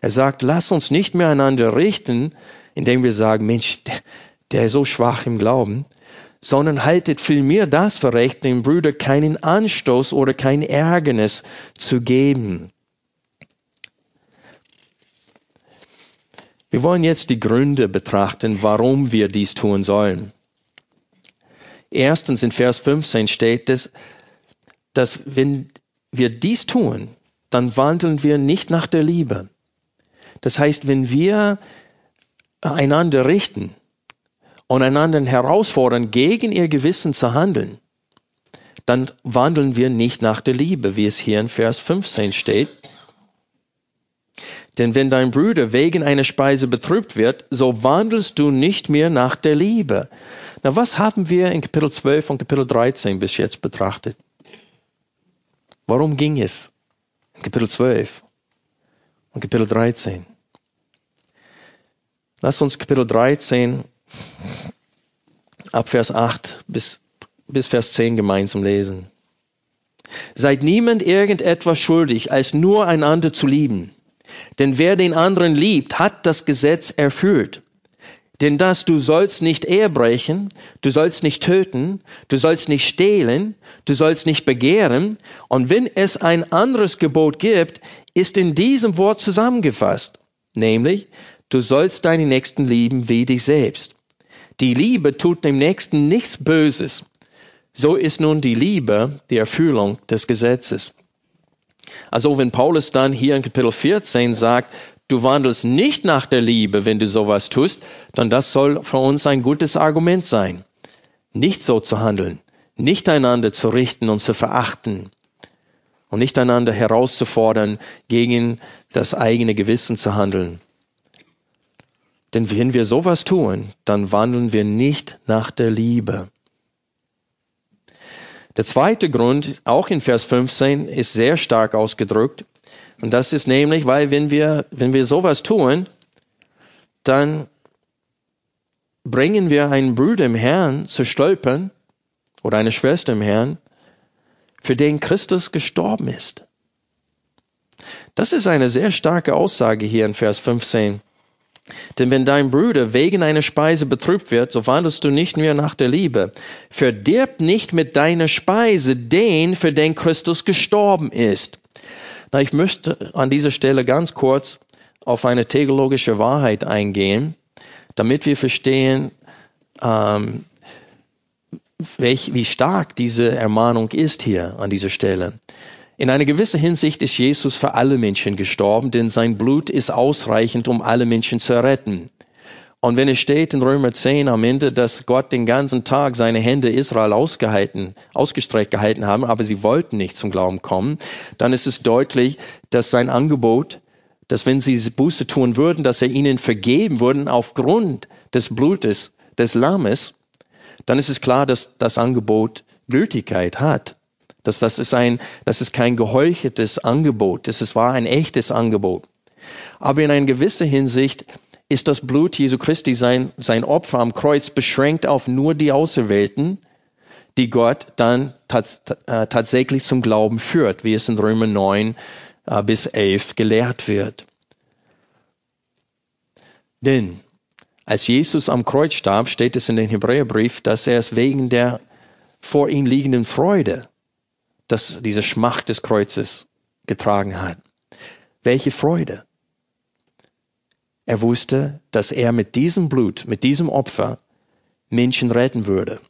Er sagt, lass uns nicht mehr einander richten, indem wir sagen, Mensch, der, so schwach im Glauben, sondern haltet vielmehr das für recht, dem Bruder keinen Anstoß oder kein Ärgernis zu geben. Wir wollen jetzt die Gründe betrachten, warum wir dies tun sollen. Erstens in Vers 15 steht es, dass wenn wir dies tun, dann wandeln wir nicht nach der Liebe. Das heißt, wenn wir einander richten und einander herausfordern, gegen ihr Gewissen zu handeln, dann wandeln wir nicht nach der Liebe, wie es hier in Vers 15 steht. Denn wenn dein Bruder wegen einer Speise betrübt wird, so wandelst du nicht mehr nach der Liebe. Na, was haben wir in Kapitel 12 und Kapitel 13 bis jetzt betrachtet? Warum ging es in Kapitel 12 und Kapitel 13? Lass uns Kapitel 13 ab Vers 8 bis, bis Vers 10 gemeinsam lesen. Seid niemand irgendetwas schuldig, als nur einander zu lieben. Denn wer den anderen liebt, hat das Gesetz erfüllt. Denn das, du sollst nicht Ehe brechen, du sollst nicht töten, du sollst nicht stehlen, du sollst nicht begehren. Und wenn es ein anderes Gebot gibt, ist in diesem Wort zusammengefasst. Nämlich, du sollst deine Nächsten lieben wie dich selbst. Die Liebe tut dem Nächsten nichts Böses. So ist nun die Liebe die Erfüllung des Gesetzes. Also wenn Paulus dann hier in Kapitel 14 sagt, du wandelst nicht nach der Liebe, wenn du sowas tust, dann das soll für uns ein gutes Argument sein. Nicht so zu handeln, nicht einander zu richten und zu verachten und nicht einander herauszufordern, gegen das eigene Gewissen zu handeln. Denn wenn wir sowas tun, dann wandeln wir nicht nach der Liebe. Der zweite Grund, auch in Vers 15, ist sehr stark ausgedrückt. Und das ist nämlich, weil wenn wir, wenn wir sowas tun, dann bringen wir einen Bruder im Herrn zu stolpern oder eine Schwester im Herrn, für den Christus gestorben ist. Das ist eine sehr starke Aussage hier in Vers 15. Denn wenn dein Bruder wegen einer Speise betrübt wird, so wandelst du nicht mehr nach der Liebe. Verdirb nicht mit deiner Speise den, für den Christus gestorben ist. Na, ich möchte an dieser Stelle ganz kurz auf eine theologische Wahrheit eingehen, damit wir verstehen, ähm, welch, wie stark diese Ermahnung ist hier an dieser Stelle. In einer gewissen Hinsicht ist Jesus für alle Menschen gestorben, denn sein Blut ist ausreichend, um alle Menschen zu retten. Und wenn es steht in Römer 10 am Ende, dass Gott den ganzen Tag seine Hände Israel ausgehalten, ausgestreckt gehalten haben, aber sie wollten nicht zum Glauben kommen, dann ist es deutlich, dass sein Angebot, dass wenn sie Buße tun würden, dass er ihnen vergeben würden aufgrund des Blutes des Lammes, dann ist es klar, dass das Angebot Gültigkeit hat. Das, das, ist ein, das ist kein geheucheltes Angebot. Das ist, war ein echtes Angebot. Aber in einer gewissen Hinsicht ist das Blut Jesu Christi, sein, sein Opfer am Kreuz, beschränkt auf nur die Auserwählten, die Gott dann tats äh, tatsächlich zum Glauben führt, wie es in Römer 9 äh, bis 11 gelehrt wird. Denn als Jesus am Kreuz starb, steht es in den Hebräerbrief, dass er es wegen der vor ihm liegenden Freude das diese Schmacht des Kreuzes getragen hat. Welche Freude! Er wusste, dass er mit diesem Blut, mit diesem Opfer Menschen retten würde.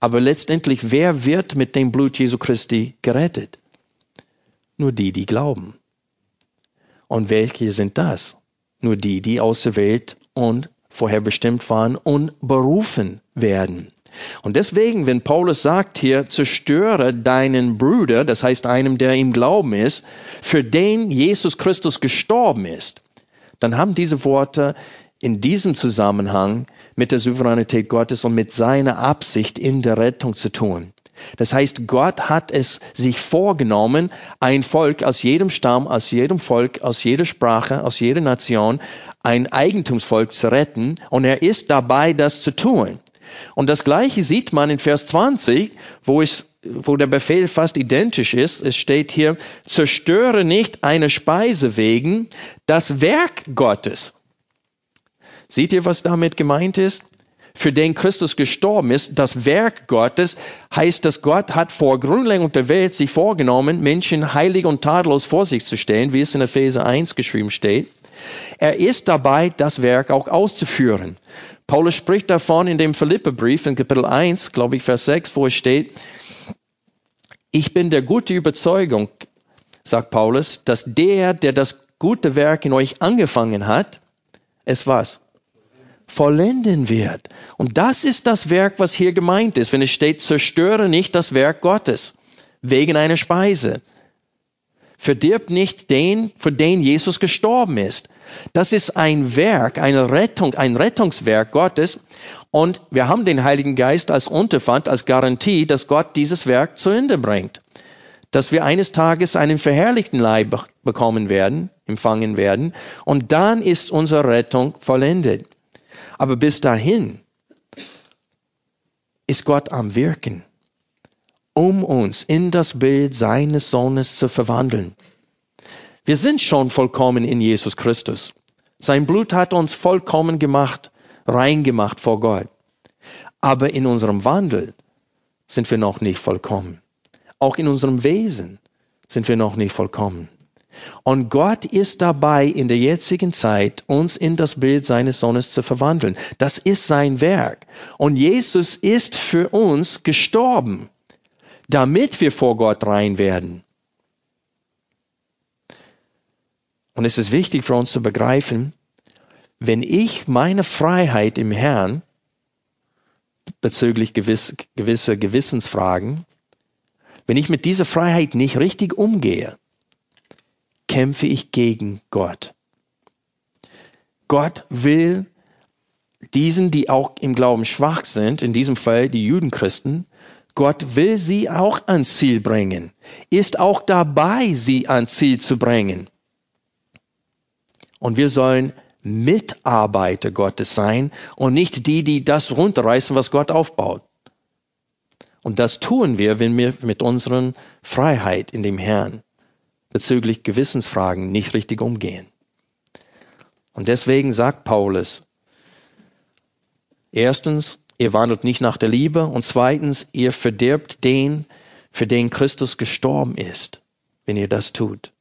Aber letztendlich, wer wird mit dem Blut Jesu Christi gerettet? Nur die, die glauben. Und welche sind das? Nur die, die auserwählt und vorherbestimmt waren und berufen werden. Und deswegen, wenn Paulus sagt hier, zerstöre deinen Bruder, das heißt einem, der im Glauben ist, für den Jesus Christus gestorben ist, dann haben diese Worte in diesem Zusammenhang mit der Souveränität Gottes und mit seiner Absicht in der Rettung zu tun. Das heißt, Gott hat es sich vorgenommen, ein Volk aus jedem Stamm, aus jedem Volk, aus jeder Sprache, aus jeder Nation, ein Eigentumsvolk zu retten. Und er ist dabei, das zu tun. Und das Gleiche sieht man in Vers 20, wo es wo der Befehl fast identisch ist. Es steht hier, zerstöre nicht eine Speise wegen das Werk Gottes. Seht ihr, was damit gemeint ist? Für den Christus gestorben ist, das Werk Gottes heißt, dass Gott hat vor Grundlegung der Welt sich vorgenommen, Menschen heilig und tadellos vor sich zu stellen, wie es in Epheser 1 geschrieben steht. Er ist dabei, das Werk auch auszuführen. Paulus spricht davon in dem Philipperbrief in Kapitel 1, glaube ich, Vers 6, wo es steht, ich bin der gute Überzeugung, sagt Paulus, dass der, der das gute Werk in euch angefangen hat, es was? Vollenden wird. Und das ist das Werk, was hier gemeint ist, wenn es steht, zerstöre nicht das Werk Gottes wegen einer Speise. Verdirb nicht den, für den Jesus gestorben ist. Das ist ein Werk, eine Rettung, ein Rettungswerk Gottes. Und wir haben den Heiligen Geist als Unterpfand, als Garantie, dass Gott dieses Werk zu Ende bringt. Dass wir eines Tages einen verherrlichten Leib bekommen werden, empfangen werden. Und dann ist unsere Rettung vollendet. Aber bis dahin ist Gott am Wirken, um uns in das Bild seines Sohnes zu verwandeln. Wir sind schon vollkommen in Jesus Christus. Sein Blut hat uns vollkommen gemacht, rein gemacht vor Gott. Aber in unserem Wandel sind wir noch nicht vollkommen. Auch in unserem Wesen sind wir noch nicht vollkommen. Und Gott ist dabei, in der jetzigen Zeit uns in das Bild seines Sohnes zu verwandeln. Das ist sein Werk. Und Jesus ist für uns gestorben, damit wir vor Gott rein werden. Und es ist wichtig für uns zu begreifen, wenn ich meine Freiheit im Herrn bezüglich gewiss, gewisser Gewissensfragen, wenn ich mit dieser Freiheit nicht richtig umgehe, kämpfe ich gegen Gott. Gott will diesen, die auch im Glauben schwach sind, in diesem Fall die Judenchristen, Gott will sie auch ans Ziel bringen, ist auch dabei, sie ans Ziel zu bringen. Und wir sollen Mitarbeiter Gottes sein und nicht die, die das runterreißen, was Gott aufbaut. Und das tun wir, wenn wir mit unseren Freiheit in dem Herrn bezüglich Gewissensfragen nicht richtig umgehen. Und deswegen sagt Paulus, erstens, ihr wandelt nicht nach der Liebe und zweitens, ihr verdirbt den, für den Christus gestorben ist, wenn ihr das tut.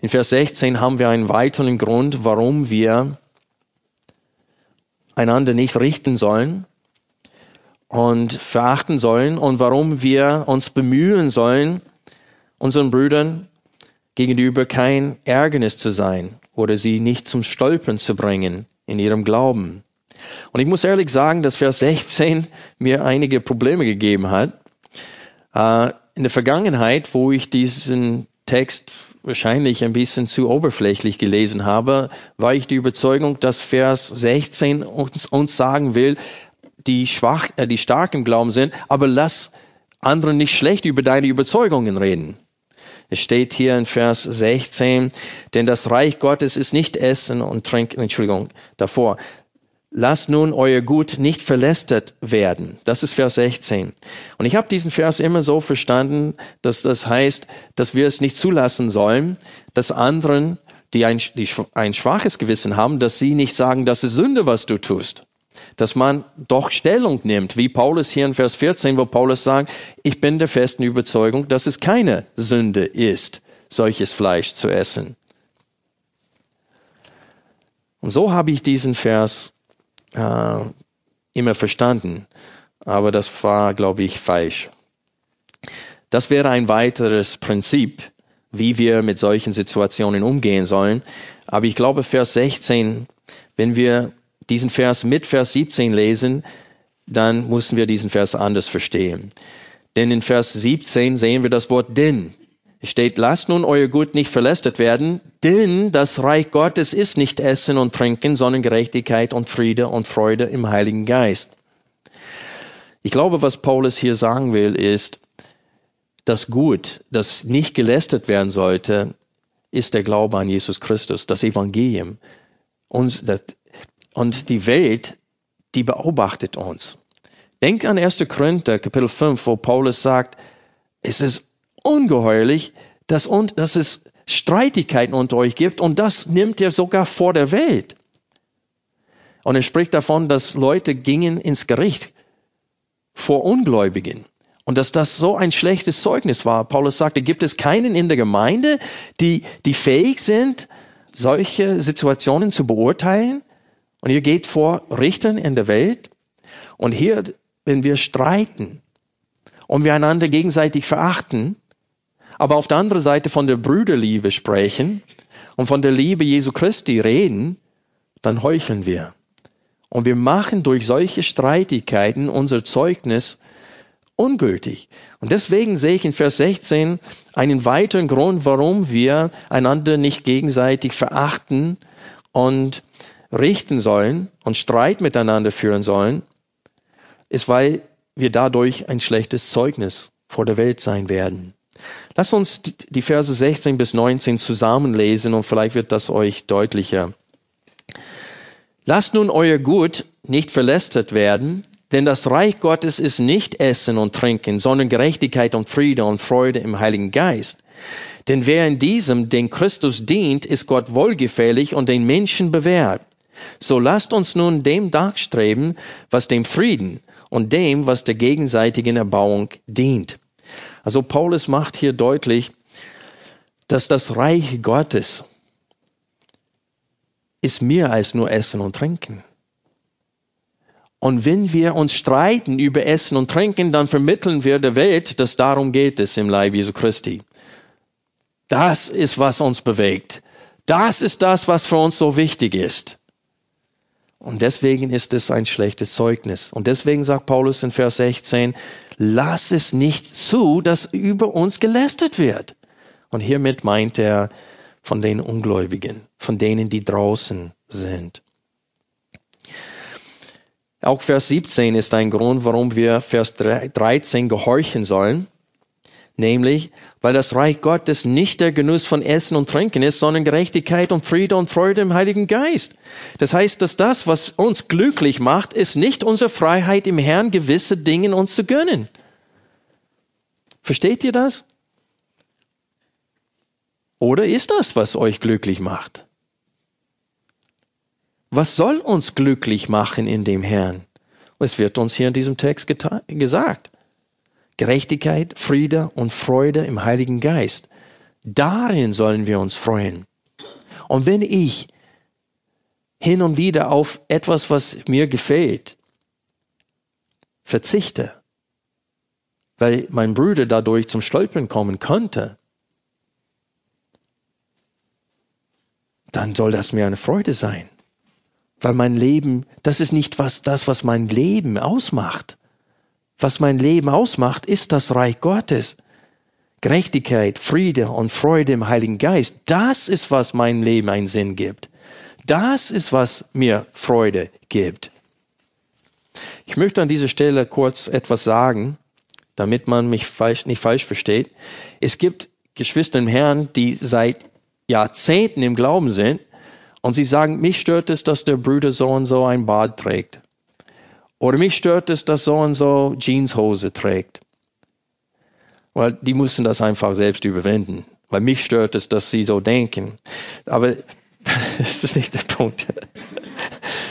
In Vers 16 haben wir einen weiteren Grund, warum wir einander nicht richten sollen und verachten sollen und warum wir uns bemühen sollen, unseren Brüdern gegenüber kein Ärgernis zu sein oder sie nicht zum Stolpern zu bringen in ihrem Glauben. Und ich muss ehrlich sagen, dass Vers 16 mir einige Probleme gegeben hat. Äh, in der Vergangenheit, wo ich diesen Text wahrscheinlich ein bisschen zu oberflächlich gelesen habe, war ich die Überzeugung, dass Vers 16 uns, uns sagen will, die schwach, äh, die stark im Glauben sind, aber lass anderen nicht schlecht über deine Überzeugungen reden. Es steht hier in Vers 16, denn das Reich Gottes ist nicht Essen und Trinken, Entschuldigung, davor. Lasst nun euer Gut nicht verlästert werden. Das ist Vers 16. Und ich habe diesen Vers immer so verstanden, dass das heißt, dass wir es nicht zulassen sollen, dass anderen, die ein, die ein schwaches Gewissen haben, dass sie nicht sagen, das ist Sünde, was du tust dass man doch Stellung nimmt, wie Paulus hier in Vers 14, wo Paulus sagt, ich bin der festen Überzeugung, dass es keine Sünde ist, solches Fleisch zu essen. Und so habe ich diesen Vers äh, immer verstanden, aber das war, glaube ich, falsch. Das wäre ein weiteres Prinzip, wie wir mit solchen Situationen umgehen sollen. Aber ich glaube, Vers 16, wenn wir diesen Vers mit Vers 17 lesen, dann müssen wir diesen Vers anders verstehen. Denn in Vers 17 sehen wir das Wort denn. Steht, lasst nun euer Gut nicht verlästert werden, denn das Reich Gottes ist nicht Essen und Trinken, sondern Gerechtigkeit und Friede und Freude im Heiligen Geist. Ich glaube, was Paulus hier sagen will, ist, das Gut, das nicht gelästert werden sollte, ist der Glaube an Jesus Christus, das Evangelium. Uns, das, und die Welt, die beobachtet uns. Denk an 1. Korinther, Kapitel 5, wo Paulus sagt, es ist ungeheuerlich, dass, und, dass es Streitigkeiten unter euch gibt und das nimmt ihr sogar vor der Welt. Und er spricht davon, dass Leute gingen ins Gericht vor Ungläubigen. Und dass das so ein schlechtes Zeugnis war. Paulus sagte, gibt es keinen in der Gemeinde, die, die fähig sind, solche Situationen zu beurteilen? Und ihr geht vor Richtern in der Welt. Und hier, wenn wir streiten und wir einander gegenseitig verachten, aber auf der anderen Seite von der Brüderliebe sprechen und von der Liebe Jesu Christi reden, dann heucheln wir. Und wir machen durch solche Streitigkeiten unser Zeugnis ungültig. Und deswegen sehe ich in Vers 16 einen weiteren Grund, warum wir einander nicht gegenseitig verachten und richten sollen und Streit miteinander führen sollen, ist, weil wir dadurch ein schlechtes Zeugnis vor der Welt sein werden. Lass uns die Verse 16 bis 19 zusammenlesen und vielleicht wird das euch deutlicher. Lasst nun euer Gut nicht verlästert werden, denn das Reich Gottes ist nicht Essen und Trinken, sondern Gerechtigkeit und Friede und Freude im Heiligen Geist. Denn wer in diesem den Christus dient, ist Gott wohlgefällig und den Menschen bewährt. So lasst uns nun dem nachstreben, was dem Frieden und dem, was der gegenseitigen Erbauung dient. Also Paulus macht hier deutlich, dass das Reich Gottes ist mehr als nur Essen und Trinken. Und wenn wir uns streiten über Essen und Trinken, dann vermitteln wir der Welt, dass darum geht es im Leib Jesu Christi. Das ist, was uns bewegt. Das ist das, was für uns so wichtig ist. Und deswegen ist es ein schlechtes Zeugnis. Und deswegen sagt Paulus in Vers 16, lass es nicht zu, dass über uns gelästert wird. Und hiermit meint er von den Ungläubigen, von denen, die draußen sind. Auch Vers 17 ist ein Grund, warum wir Vers 13 gehorchen sollen. Nämlich, weil das Reich Gottes nicht der Genuss von Essen und Trinken ist, sondern Gerechtigkeit und Friede und Freude im Heiligen Geist. Das heißt, dass das, was uns glücklich macht, ist nicht unsere Freiheit im Herrn, gewisse Dinge uns zu gönnen. Versteht ihr das? Oder ist das, was euch glücklich macht? Was soll uns glücklich machen in dem Herrn? Es wird uns hier in diesem Text gesagt. Gerechtigkeit, Friede und Freude im Heiligen Geist. Darin sollen wir uns freuen. Und wenn ich hin und wieder auf etwas, was mir gefällt, verzichte, weil mein Bruder dadurch zum Stolpern kommen könnte, dann soll das mir eine Freude sein. Weil mein Leben, das ist nicht was, das, was mein Leben ausmacht. Was mein Leben ausmacht, ist das Reich Gottes. Gerechtigkeit, Friede und Freude im Heiligen Geist. Das ist, was mein Leben einen Sinn gibt. Das ist, was mir Freude gibt. Ich möchte an dieser Stelle kurz etwas sagen, damit man mich falsch, nicht falsch versteht. Es gibt Geschwister im Herrn, die seit Jahrzehnten im Glauben sind und sie sagen, mich stört es, dass der Bruder so und so ein Bad trägt. Oder mich stört es, dass so und so Jeanshose trägt. Weil die müssen das einfach selbst überwinden. Weil mich stört es, dass sie so denken. Aber das ist nicht der Punkt.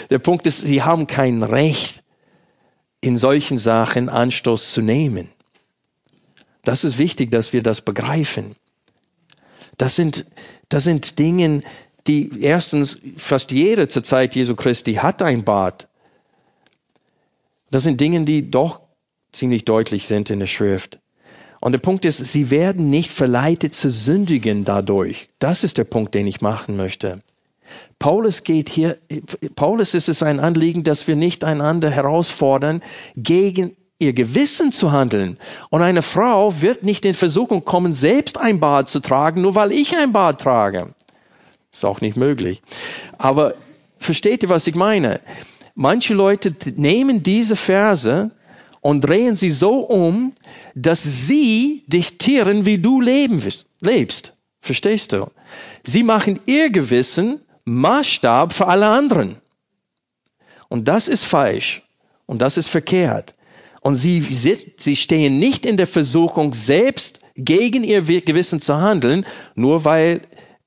Der Punkt ist, sie haben kein Recht, in solchen Sachen Anstoß zu nehmen. Das ist wichtig, dass wir das begreifen. Das sind, das sind Dinge, die erstens fast jeder zur Zeit Jesu Christi hat ein Bad. Das sind Dinge, die doch ziemlich deutlich sind in der Schrift. Und der Punkt ist, sie werden nicht verleitet zu sündigen dadurch. Das ist der Punkt, den ich machen möchte. Paulus geht hier, Paulus ist es ein Anliegen, dass wir nicht einander herausfordern, gegen ihr Gewissen zu handeln. Und eine Frau wird nicht in Versuchung kommen, selbst ein Bad zu tragen, nur weil ich ein Bad trage. Ist auch nicht möglich. Aber versteht ihr, was ich meine? Manche Leute nehmen diese Verse und drehen sie so um, dass sie diktieren, wie du leben lebst. Verstehst du? Sie machen ihr Gewissen Maßstab für alle anderen. Und das ist falsch. Und das ist verkehrt. Und sie, sie stehen nicht in der Versuchung, selbst gegen ihr Gewissen zu handeln, nur weil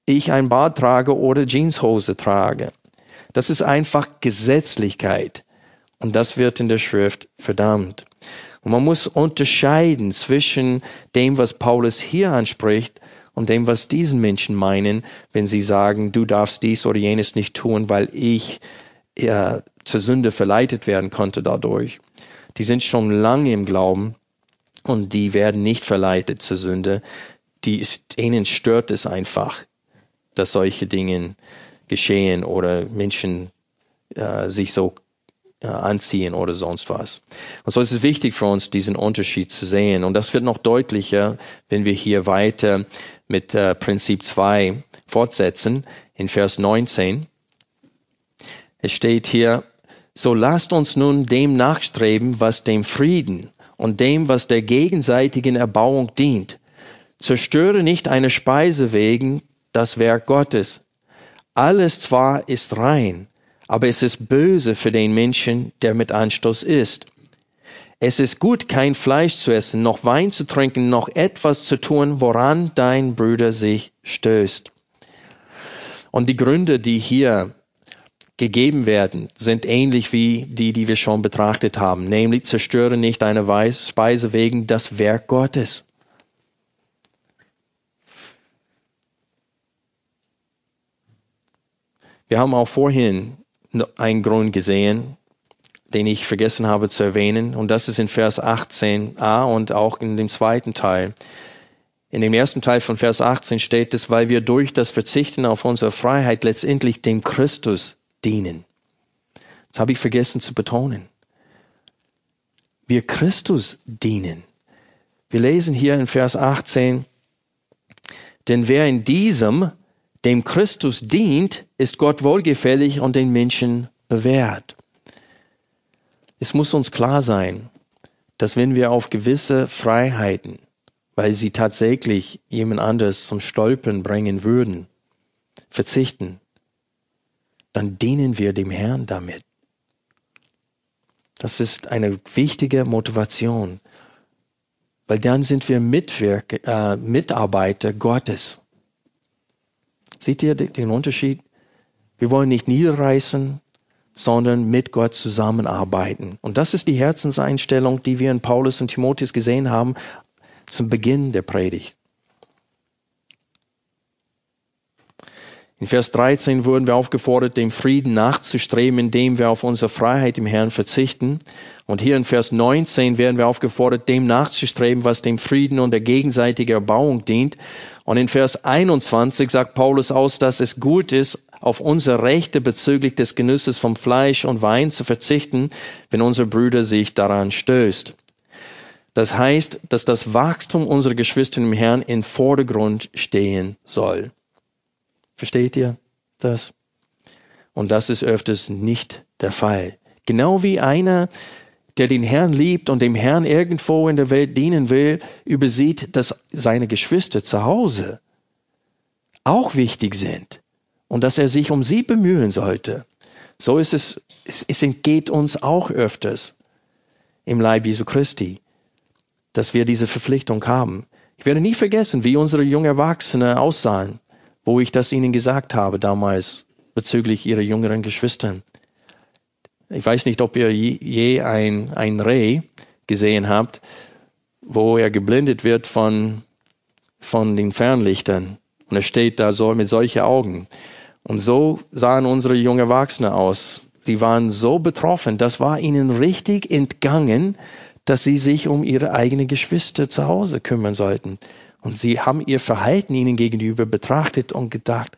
ich ein Bart trage oder Jeanshose trage. Das ist einfach Gesetzlichkeit. Und das wird in der Schrift verdammt. Und man muss unterscheiden zwischen dem, was Paulus hier anspricht und dem, was diesen Menschen meinen, wenn sie sagen, du darfst dies oder jenes nicht tun, weil ich ja, zur Sünde verleitet werden konnte dadurch die sind schon lange im Glauben und die werden nicht verleitet zur Sünde. Die ist, ihnen stört es einfach, dass solche Dinge geschehen oder Menschen äh, sich so äh, anziehen oder sonst was. Und so ist es wichtig für uns, diesen Unterschied zu sehen. Und das wird noch deutlicher, wenn wir hier weiter mit äh, Prinzip 2 fortsetzen, in Vers 19. Es steht hier, so lasst uns nun dem nachstreben, was dem Frieden und dem, was der gegenseitigen Erbauung dient. Zerstöre nicht eine Speise wegen das Werk Gottes. Alles zwar ist rein, aber es ist böse für den Menschen, der mit Anstoß ist. Es ist gut, kein Fleisch zu essen, noch Wein zu trinken, noch etwas zu tun, woran dein Bruder sich stößt. Und die Gründe, die hier gegeben werden, sind ähnlich wie die, die wir schon betrachtet haben, nämlich zerstöre nicht deine Speise wegen das Werk Gottes. Wir haben auch vorhin einen Grund gesehen, den ich vergessen habe zu erwähnen, und das ist in Vers 18a und auch in dem zweiten Teil. In dem ersten Teil von Vers 18 steht es, weil wir durch das Verzichten auf unsere Freiheit letztendlich dem Christus dienen. Das habe ich vergessen zu betonen. Wir Christus dienen. Wir lesen hier in Vers 18, denn wer in diesem dem Christus dient, ist Gott wohlgefällig und den Menschen bewährt. Es muss uns klar sein, dass wenn wir auf gewisse Freiheiten, weil sie tatsächlich jemand anderes zum Stolpern bringen würden, verzichten, dann dienen wir dem Herrn damit. Das ist eine wichtige Motivation, weil dann sind wir Mitwirk äh, Mitarbeiter Gottes. Seht ihr den Unterschied? Wir wollen nicht niederreißen, sondern mit Gott zusammenarbeiten. Und das ist die Herzenseinstellung, die wir in Paulus und Timotheus gesehen haben zum Beginn der Predigt. In Vers 13 wurden wir aufgefordert, dem Frieden nachzustreben, indem wir auf unsere Freiheit im Herrn verzichten. Und hier in Vers 19 werden wir aufgefordert, dem nachzustreben, was dem Frieden und der gegenseitigen Erbauung dient. Und in Vers 21 sagt Paulus aus, dass es gut ist, auf unsere Rechte bezüglich des Genusses vom Fleisch und Wein zu verzichten, wenn unser Brüder sich daran stößt. Das heißt, dass das Wachstum unserer Geschwister im Herrn in Vordergrund stehen soll. Versteht ihr das? Und das ist öfters nicht der Fall. Genau wie einer, der den Herrn liebt und dem Herrn irgendwo in der Welt dienen will, übersieht, dass seine Geschwister zu Hause auch wichtig sind und dass er sich um sie bemühen sollte. So ist es, es, entgeht uns auch öfters im Leib Jesu Christi, dass wir diese Verpflichtung haben. Ich werde nie vergessen, wie unsere jungen Erwachsene aussahen, wo ich das ihnen gesagt habe damals bezüglich ihrer jüngeren Geschwister. Ich weiß nicht, ob ihr je ein, ein Reh gesehen habt, wo er geblendet wird von, von den Fernlichtern. Und er steht da so mit solchen Augen. Und so sahen unsere jungen Erwachsene aus. Sie waren so betroffen, das war ihnen richtig entgangen, dass sie sich um ihre eigenen Geschwister zu Hause kümmern sollten. Und sie haben ihr Verhalten ihnen gegenüber betrachtet und gedacht,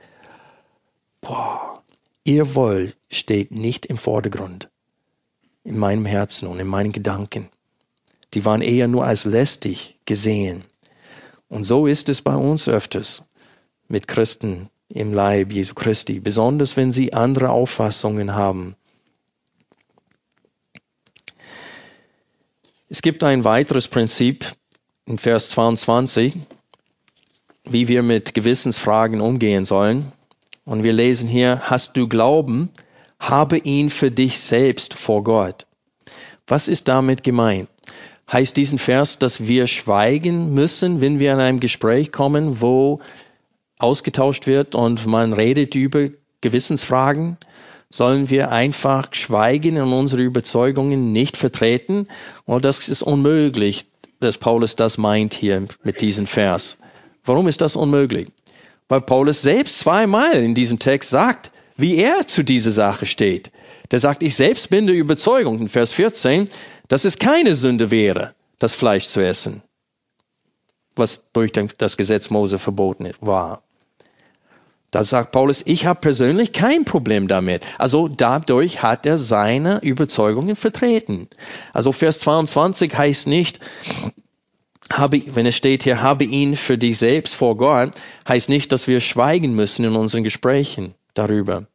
boah, ihr Wohl steht nicht im Vordergrund in meinem Herzen und in meinen Gedanken. Die waren eher nur als lästig gesehen. Und so ist es bei uns öfters mit Christen, im Leib Jesu Christi, besonders wenn sie andere Auffassungen haben. Es gibt ein weiteres Prinzip in Vers 22, wie wir mit Gewissensfragen umgehen sollen. Und wir lesen hier, hast du Glauben, habe ihn für dich selbst vor Gott. Was ist damit gemeint? Heißt diesen Vers, dass wir schweigen müssen, wenn wir in einem Gespräch kommen, wo ausgetauscht wird und man redet über Gewissensfragen, sollen wir einfach schweigen und unsere Überzeugungen nicht vertreten? Und das ist unmöglich, dass Paulus das meint hier mit diesem Vers. Warum ist das unmöglich? Weil Paulus selbst zweimal in diesem Text sagt, wie er zu dieser Sache steht. Der sagt, ich selbst bin der Überzeugung, in Vers 14, dass es keine Sünde wäre, das Fleisch zu essen, was durch das Gesetz Mose verboten war. Da sagt Paulus, ich habe persönlich kein Problem damit. Also dadurch hat er seine Überzeugungen vertreten. Also Vers 22 heißt nicht, habe, wenn es steht hier, habe ihn für dich selbst vor Gott, heißt nicht, dass wir schweigen müssen in unseren Gesprächen darüber.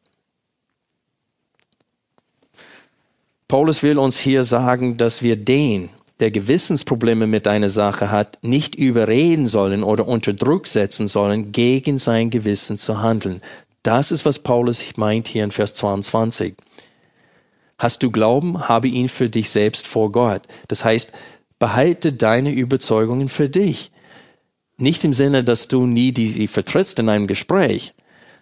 Paulus will uns hier sagen, dass wir den, der Gewissensprobleme mit einer Sache hat, nicht überreden sollen oder unter Druck setzen sollen, gegen sein Gewissen zu handeln. Das ist, was Paulus meint hier in Vers 22. Hast du Glauben, habe ihn für dich selbst vor Gott. Das heißt, behalte deine Überzeugungen für dich. Nicht im Sinne, dass du nie die, vertrittst in einem Gespräch,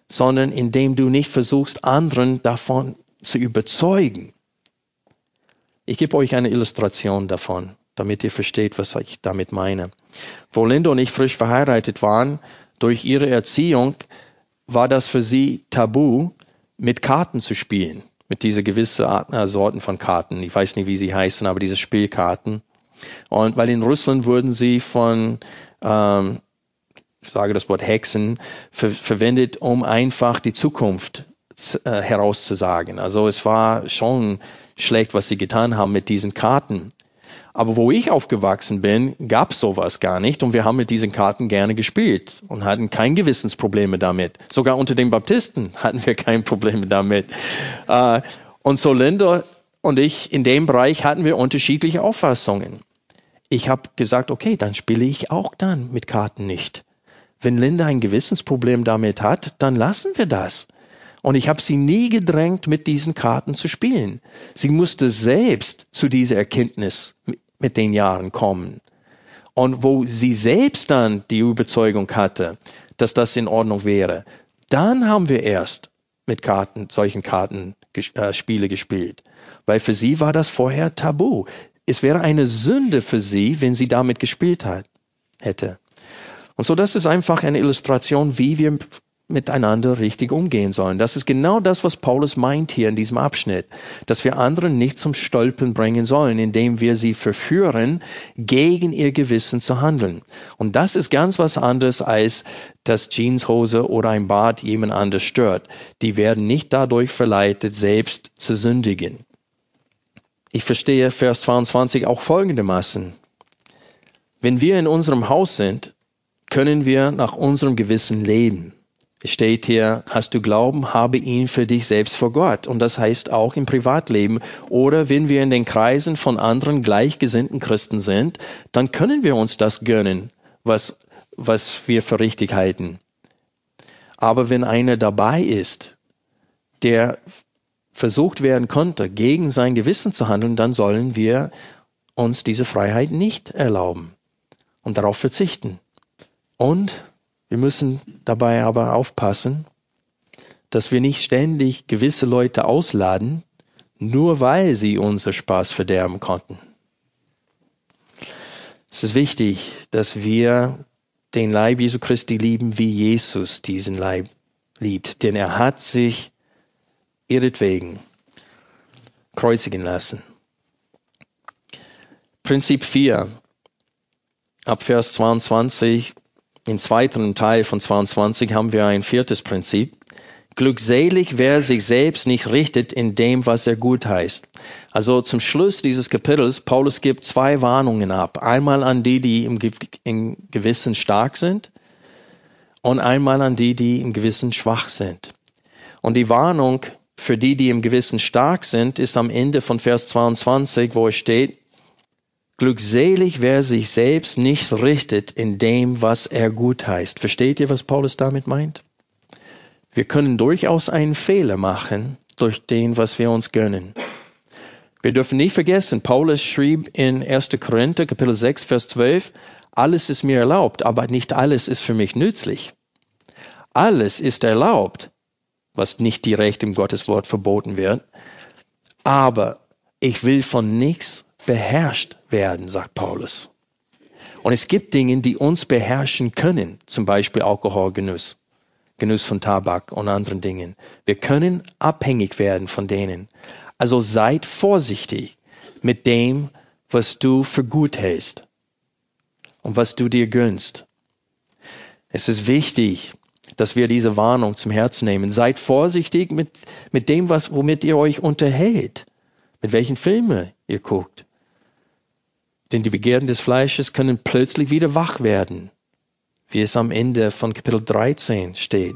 sondern indem du nicht versuchst, anderen davon zu überzeugen. Ich gebe euch eine Illustration davon, damit ihr versteht, was ich damit meine. Wo Linda und ich frisch verheiratet waren, durch ihre Erziehung war das für sie tabu, mit Karten zu spielen. Mit dieser gewissen äh, Sorten von Karten. Ich weiß nicht, wie sie heißen, aber diese Spielkarten. Und weil in Russland wurden sie von, ähm, ich sage das Wort Hexen, ver verwendet, um einfach die Zukunft äh, herauszusagen. Also es war schon schlecht, was sie getan haben mit diesen Karten. Aber wo ich aufgewachsen bin, gab sowas gar nicht und wir haben mit diesen Karten gerne gespielt und hatten kein Gewissensprobleme damit. Sogar unter den Baptisten hatten wir kein Problem damit. Äh, und so Linda und ich in dem Bereich hatten wir unterschiedliche Auffassungen. Ich habe gesagt, okay, dann spiele ich auch dann mit Karten nicht. Wenn Linda ein Gewissensproblem damit hat, dann lassen wir das. Und ich habe sie nie gedrängt, mit diesen Karten zu spielen. Sie musste selbst zu dieser Erkenntnis mit den Jahren kommen. Und wo sie selbst dann die Überzeugung hatte, dass das in Ordnung wäre, dann haben wir erst mit Karten, solchen Karten äh, gespielt. Weil für sie war das vorher tabu. Es wäre eine Sünde für sie, wenn sie damit gespielt hat, hätte. Und so, das ist einfach eine Illustration, wie wir miteinander richtig umgehen sollen. Das ist genau das, was Paulus meint hier in diesem Abschnitt, dass wir anderen nicht zum Stolpen bringen sollen, indem wir sie verführen, gegen ihr Gewissen zu handeln. Und das ist ganz was anderes als, dass Jeanshose oder ein Bart jemand anders stört. Die werden nicht dadurch verleitet, selbst zu sündigen. Ich verstehe Vers 22 auch folgendermaßen. Wenn wir in unserem Haus sind, können wir nach unserem Gewissen leben. Es steht hier, hast du Glauben, habe ihn für dich selbst vor Gott. Und das heißt auch im Privatleben. Oder wenn wir in den Kreisen von anderen gleichgesinnten Christen sind, dann können wir uns das gönnen, was, was wir für richtig halten. Aber wenn einer dabei ist, der versucht werden konnte, gegen sein Gewissen zu handeln, dann sollen wir uns diese Freiheit nicht erlauben und darauf verzichten. Und wir müssen dabei aber aufpassen, dass wir nicht ständig gewisse Leute ausladen, nur weil sie unser Spaß verderben konnten. Es ist wichtig, dass wir den Leib Jesu Christi lieben, wie Jesus diesen Leib liebt, denn er hat sich ihretwegen kreuzigen lassen. Prinzip 4, ab Vers 22 im zweiten Teil von 22 haben wir ein viertes Prinzip. Glückselig, wer sich selbst nicht richtet in dem, was er gut heißt. Also zum Schluss dieses Kapitels, Paulus gibt zwei Warnungen ab. Einmal an die, die im, im Gewissen stark sind und einmal an die, die im Gewissen schwach sind. Und die Warnung für die, die im Gewissen stark sind, ist am Ende von Vers 22, wo es steht, Glückselig, wer sich selbst nicht richtet in dem, was er gut heißt. Versteht ihr, was Paulus damit meint? Wir können durchaus einen Fehler machen durch den, was wir uns gönnen. Wir dürfen nicht vergessen, Paulus schrieb in 1. Korinther, Kapitel 6, Vers 12, alles ist mir erlaubt, aber nicht alles ist für mich nützlich. Alles ist erlaubt, was nicht direkt im Gotteswort verboten wird, aber ich will von nichts beherrscht werden, sagt Paulus. Und es gibt Dinge, die uns beherrschen können, zum Beispiel Alkoholgenuss, Genuss von Tabak und anderen Dingen. Wir können abhängig werden von denen. Also seid vorsichtig mit dem, was du für gut hältst und was du dir gönnst. Es ist wichtig, dass wir diese Warnung zum Herzen nehmen. Seid vorsichtig mit, mit dem, was, womit ihr euch unterhält, mit welchen Filmen ihr guckt, denn die Begehren des Fleisches können plötzlich wieder wach werden, wie es am Ende von Kapitel 13 steht.